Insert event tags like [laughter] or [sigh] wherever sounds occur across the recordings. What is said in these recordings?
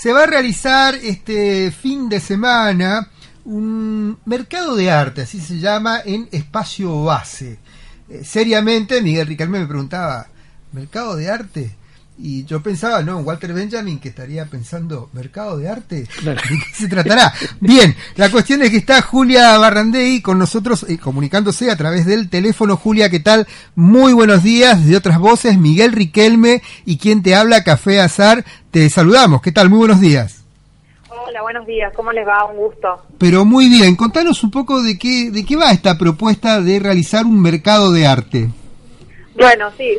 se va a realizar este fin de semana un mercado de arte, así se llama, en espacio base. Eh, seriamente, Miguel Riquelme me preguntaba, ¿mercado de arte? Y yo pensaba, no, Walter Benjamin, que estaría pensando, ¿mercado de arte? ¿De qué se tratará? Bien, la cuestión es que está Julia Barrandey con nosotros, eh, comunicándose a través del teléfono. Julia, ¿qué tal? Muy buenos días, de otras voces, Miguel Riquelme y quien te habla, Café Azar. Te saludamos, ¿qué tal? Muy buenos días. Hola, buenos días, ¿cómo les va? Un gusto. Pero muy bien, contanos un poco de qué, de qué va esta propuesta de realizar un mercado de arte. Bueno, sí,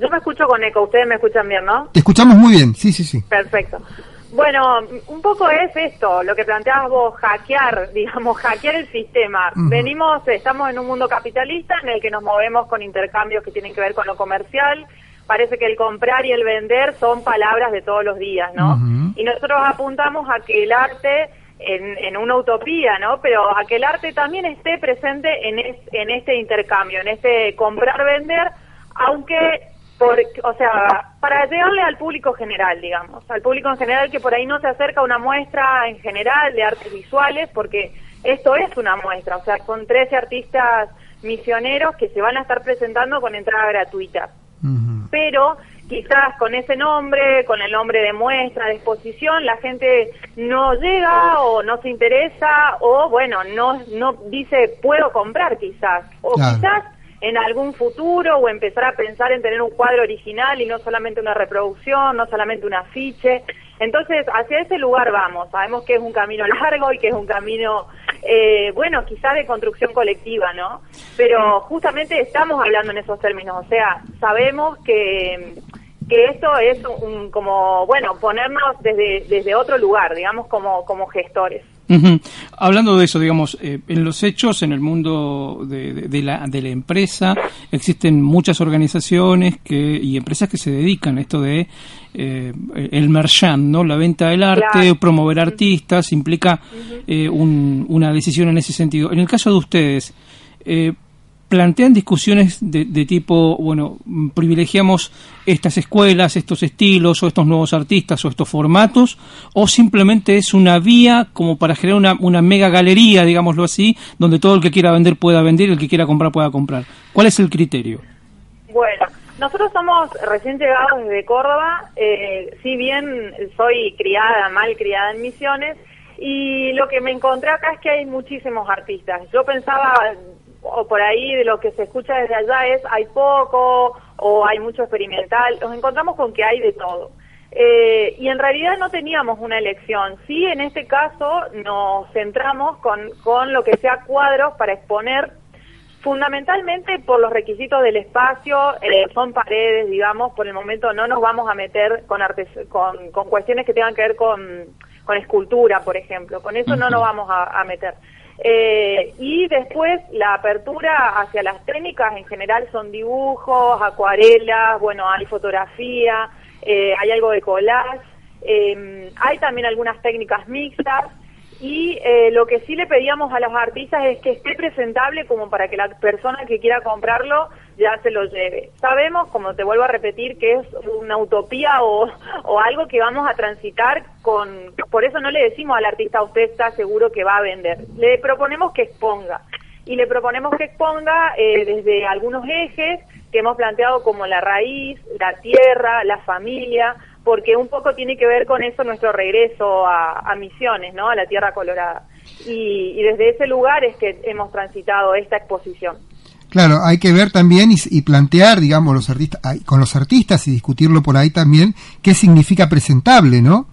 yo me escucho con eco, ustedes me escuchan bien, ¿no? Te escuchamos muy bien, sí, sí, sí. Perfecto. Bueno, un poco es esto, lo que planteabas vos, hackear, [laughs] digamos, hackear el sistema. Venimos, estamos en un mundo capitalista en el que nos movemos con intercambios que tienen que ver con lo comercial. Parece que el comprar y el vender son palabras de todos los días, ¿no? Y nosotros apuntamos a que el arte en, en, una utopía, ¿no? Pero a que el arte también esté presente en, en este intercambio, en este comprar-vender, aunque o sea, para llegarle al público general, digamos, al público en general que por ahí no se acerca a una muestra en general de artes visuales, porque esto es una muestra, o sea, son 13 artistas misioneros que se van a estar presentando con entrada gratuita. Pero quizás con ese nombre, con el nombre de muestra, de exposición, la gente no llega o no se interesa o, bueno, no, no dice puedo comprar quizás, o quizás en algún futuro o empezar a pensar en tener un cuadro original y no solamente una reproducción, no solamente un afiche. Entonces, hacia ese lugar vamos. Sabemos que es un camino largo y que es un camino, eh, bueno, quizás de construcción colectiva, ¿no? Pero justamente estamos hablando en esos términos. O sea, sabemos que, que esto es un, como, bueno, ponernos desde, desde otro lugar, digamos, como, como gestores. Hablando de eso, digamos, eh, en los hechos, en el mundo de, la, de la empresa, existen muchas organizaciones que, y empresas que se dedican a esto de eh, el merchant, ¿no? La venta del arte, promover artistas, implica eh, una decisión en ese sentido. En el caso de ustedes, plantean discusiones de, tipo, bueno, privilegiamos estas escuelas, estos estilos o estos nuevos artistas o estos formatos, o simplemente es una vía como para generar una, una mega galería, digámoslo así, donde todo el que quiera vender pueda vender y el que quiera comprar pueda comprar. ¿Cuál es el criterio? Bueno, nosotros somos recién llegados desde Córdoba, eh, si bien soy criada, mal criada en Misiones, y lo que me encontré acá es que hay muchísimos artistas. Yo pensaba, o por ahí de lo que se escucha desde allá es hay poco o hay mucho experimental, nos encontramos con que hay de todo. Eh, y en realidad no teníamos una elección. Sí, en este caso nos centramos con, con lo que sea cuadros para exponer fundamentalmente por los requisitos del espacio, eh, son paredes, digamos, por el momento no nos vamos a meter con, artes, con, con cuestiones que tengan que ver con, con escultura, por ejemplo, con eso no nos vamos a meter. Eh, y después la apertura hacia las técnicas en general son dibujos, acuarelas, bueno, hay fotografía, eh, hay algo de collage, eh, hay también algunas técnicas mixtas y eh, lo que sí le pedíamos a los artistas es que esté presentable como para que la persona que quiera comprarlo ya se lo lleve. Sabemos, como te vuelvo a repetir, que es una utopía o, o algo que vamos a transitar con... Por eso no le decimos al artista, usted está seguro que va a vender. Le proponemos que exponga. Y le proponemos que exponga eh, desde algunos ejes que hemos planteado como la raíz, la tierra, la familia, porque un poco tiene que ver con eso nuestro regreso a, Misiones, ¿no? A la Tierra Colorada. Y, desde ese lugar es que hemos transitado esta exposición. Claro, hay que ver también y, plantear, digamos, los artistas, con los artistas y discutirlo por ahí también, qué significa presentable, ¿no?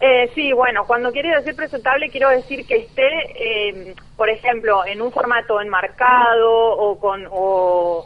Eh, sí, bueno, cuando quiero decir presentable quiero decir que esté, eh, por ejemplo, en un formato enmarcado o con o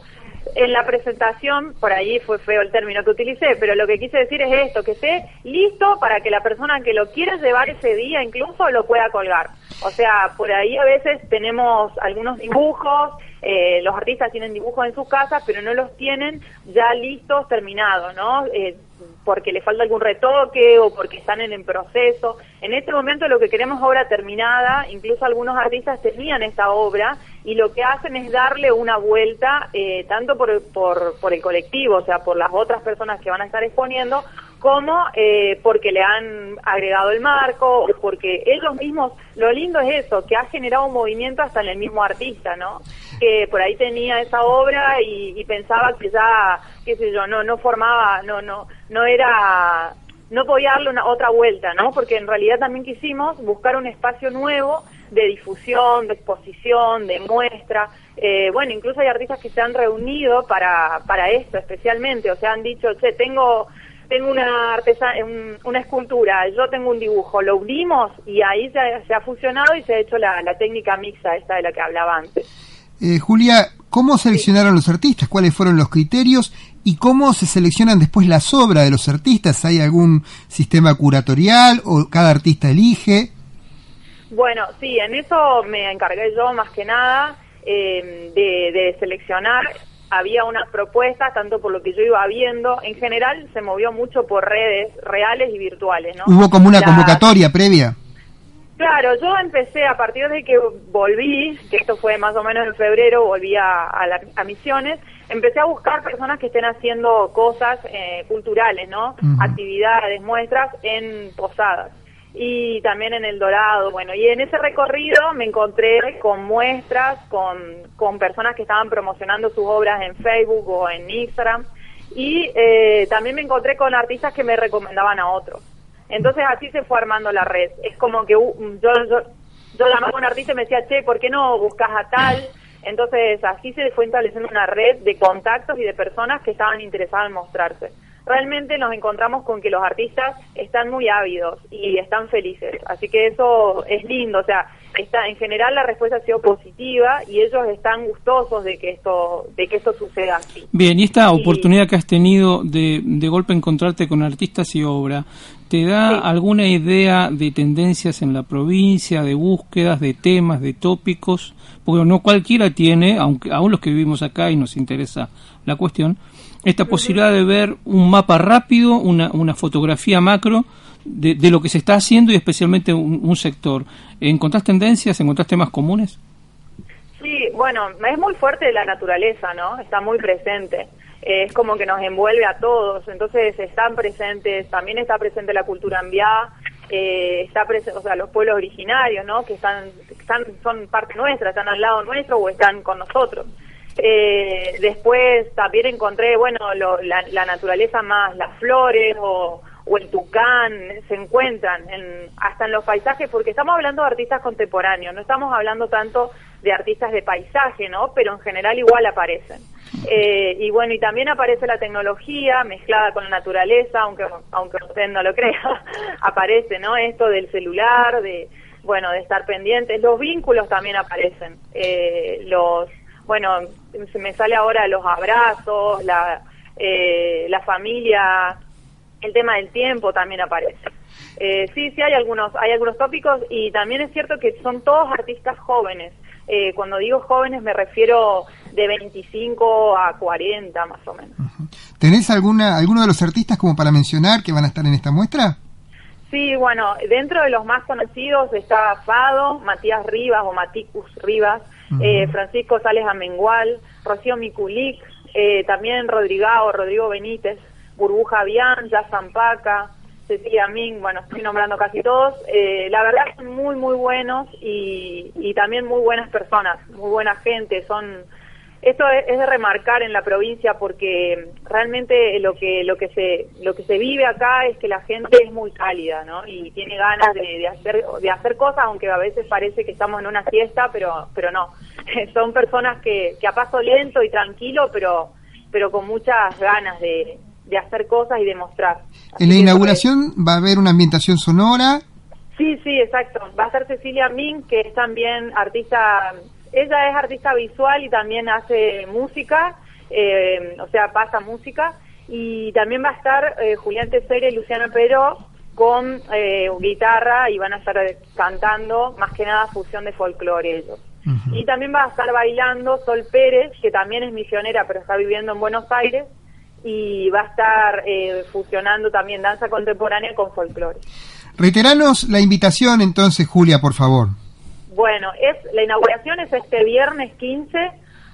en la presentación, por ahí fue feo el término que utilicé, pero lo que quise decir es esto, que esté listo para que la persona que lo quiera llevar ese día incluso lo pueda colgar. O sea, por ahí a veces tenemos algunos dibujos, eh, los artistas tienen dibujos en sus casas, pero no los tienen ya listos, terminados, ¿no? Eh, porque le falta algún retoque o porque están en el proceso. En este momento lo que queremos obra terminada, incluso algunos artistas tenían esta obra y lo que hacen es darle una vuelta eh, tanto por, por, por el colectivo, o sea, por las otras personas que van a estar exponiendo, como eh, porque le han agregado el marco, o porque ellos mismos, lo lindo es eso, que ha generado un movimiento hasta en el mismo artista, ¿no? Que por ahí tenía esa obra y, pensaba que ya, qué sé yo, no, no formaba, no, no, no era, no podía darle una otra vuelta, ¿no? Porque en realidad también quisimos buscar un espacio nuevo de difusión, de exposición, de muestra. Eh, bueno, incluso hay artistas que se han reunido para, para esto especialmente, o sea, han dicho, che, tengo tengo una artesa una escultura, yo tengo un dibujo, lo unimos y ahí se, ha fusionado y se ha hecho la, técnica mixta esta de la que hablaba antes. Eh, Julia, ¿cómo seleccionaron los artistas? ¿Cuáles fueron los criterios? ¿Y cómo se seleccionan después las obras de los artistas? ¿Hay algún sistema curatorial o cada artista elige? Bueno, sí, en eso me encargué yo más que nada eh, de, seleccionar. Había unas propuestas, tanto por lo que yo iba viendo, en general se movió mucho por redes reales y virtuales, ¿no? ¿Hubo como una convocatoria previa? Claro, yo empecé a partir de que volví, que esto fue más o menos en febrero, volví a, a, Misiones, empecé a buscar personas que estén haciendo cosas eh, culturales, ¿no? Actividades, muestras en posadas y también en El Dorado. Bueno, y en ese recorrido me encontré con muestras, con, con personas que estaban promocionando sus obras en Facebook o en Instagram y eh, también me encontré con artistas que me recomendaban a otros. Entonces así se fue armando la red. Es como que yo, yo, yo llamaba a un artista y me decía, che, ¿por qué no buscas a tal? Entonces así se fue estableciendo una red de contactos y de personas que estaban interesadas en mostrarse realmente nos encontramos con que los artistas están muy ávidos y están felices. Así que eso es lindo, o sea, está, en general la respuesta ha sido positiva y ellos están gustosos de que esto, de que esto suceda así. Bien, y esta oportunidad que has tenido de, de golpe encontrarte con artistas y obra, ¿te da alguna idea de tendencias en la provincia, de búsquedas, de temas, de tópicos? Porque no cualquiera tiene, aunque aún los que vivimos acá y nos interesa la cuestión, esta posibilidad de ver un mapa rápido, una, una fotografía macro de, de, lo que se está haciendo y especialmente un, sector. ¿Encontrás tendencias? ¿Encontrás temas comunes? Sí, bueno, es muy fuerte la naturaleza, ¿no? Está muy presente. Es como que nos envuelve a todos. Entonces están presentes, también está presente la cultura ambiá, eh, está presente, o sea, los pueblos originarios, ¿no? Que están, están, son parte nuestra, están al lado nuestro o están con nosotros. Eh, después también encontré, bueno, la, naturaleza más, las flores o, el tucán, se encuentran en, hasta en los paisajes, porque estamos hablando de artistas contemporáneos, no estamos hablando tanto de artistas de paisaje, ¿no? Pero en general igual aparecen. Eh, y bueno, y también aparece la tecnología mezclada con la naturaleza, aunque aunque usted no lo crea, [laughs] aparece, ¿no? Esto del celular, de bueno, de estar pendientes, los vínculos también aparecen, eh, los bueno, se me sale ahora los abrazos, la, eh, la familia, el tema del tiempo también aparece. Eh, sí, sí hay algunos, hay algunos tópicos y también es cierto que son todos artistas jóvenes. Eh, cuando digo jóvenes me refiero de 25 a 40 más o menos. ¿Tenés alguna, alguno de los artistas como para mencionar que van a estar en esta muestra? Sí, bueno, dentro de los más conocidos está Fado, Matías Rivas o Maticus Rivas, eh, Francisco Sales Amengual, Rocío Miculic, eh, también Rodrigao, Rodrigo Benítez, Burbuja Bian, Ya Zampaca, Cecilia Ming, bueno, estoy nombrando casi todos. Eh, la verdad son muy, muy buenos y, y también muy buenas personas, muy buena gente, son esto es, de remarcar en la provincia porque realmente lo que lo que se lo que se vive acá es que la gente es muy cálida, ¿no? Y tiene ganas de, hacer de hacer cosas, aunque a veces parece que estamos en una fiesta, pero pero no. [laughs] Son personas que, que a paso lento y tranquilo, pero pero con muchas ganas de, de hacer cosas y demostrar. en la inauguración va a haber una ambientación sonora. Sí, sí, exacto. Va a ser Cecilia Min, que es también artista ella es artista visual y también hace música, eh, o sea, pasa música. Y también va a estar eh, Julián Tesera y Luciano Peró con eh, guitarra y van a estar cantando más que nada fusión de folclore ellos. Y también va a estar bailando Sol Pérez, que también es misionera pero está viviendo en Buenos Aires, y va a estar fusionando también danza contemporánea con folclore. Reiteranos la invitación entonces, Julia, por favor. Bueno, es la inauguración es este viernes 15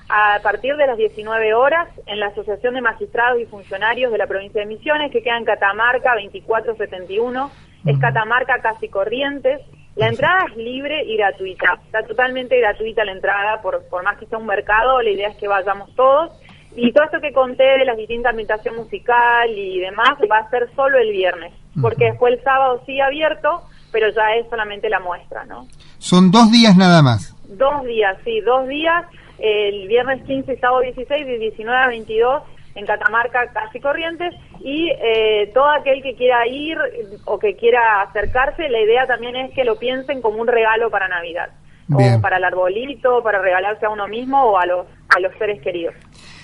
a partir de las 19 horas en la Asociación de Magistrados y Funcionarios de la provincia de Misiones, que queda en Catamarca 2471, es Catamarca Casi Corrientes. La entrada es libre y gratuita, está totalmente gratuita la entrada, por, por más que sea un mercado, la idea es que vayamos todos. Y todo esto que conté de la distinta ambientación musical y demás va a ser solo el viernes, porque después el sábado sí abierto, pero ya es solamente la muestra, ¿no? Son dos días nada más. Dos días, sí, dos días, el viernes 15 y sábado 16, de 19 a 22 en Catamarca, Casi Corrientes, y eh, todo aquel que quiera ir o que quiera acercarse, la idea también es que lo piensen como un regalo para Navidad, Bien. o para el arbolito, para regalarse a uno mismo o a los, a los seres queridos.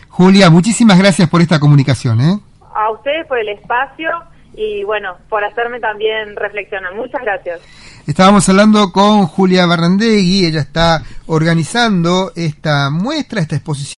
Julia, muchísimas gracias por esta comunicación. ¿eh? A ustedes por el espacio y bueno, por hacerme también reflexionar. Muchas gracias. Estábamos hablando con Julia Barrandegui, ella está organizando esta muestra, esta exposición.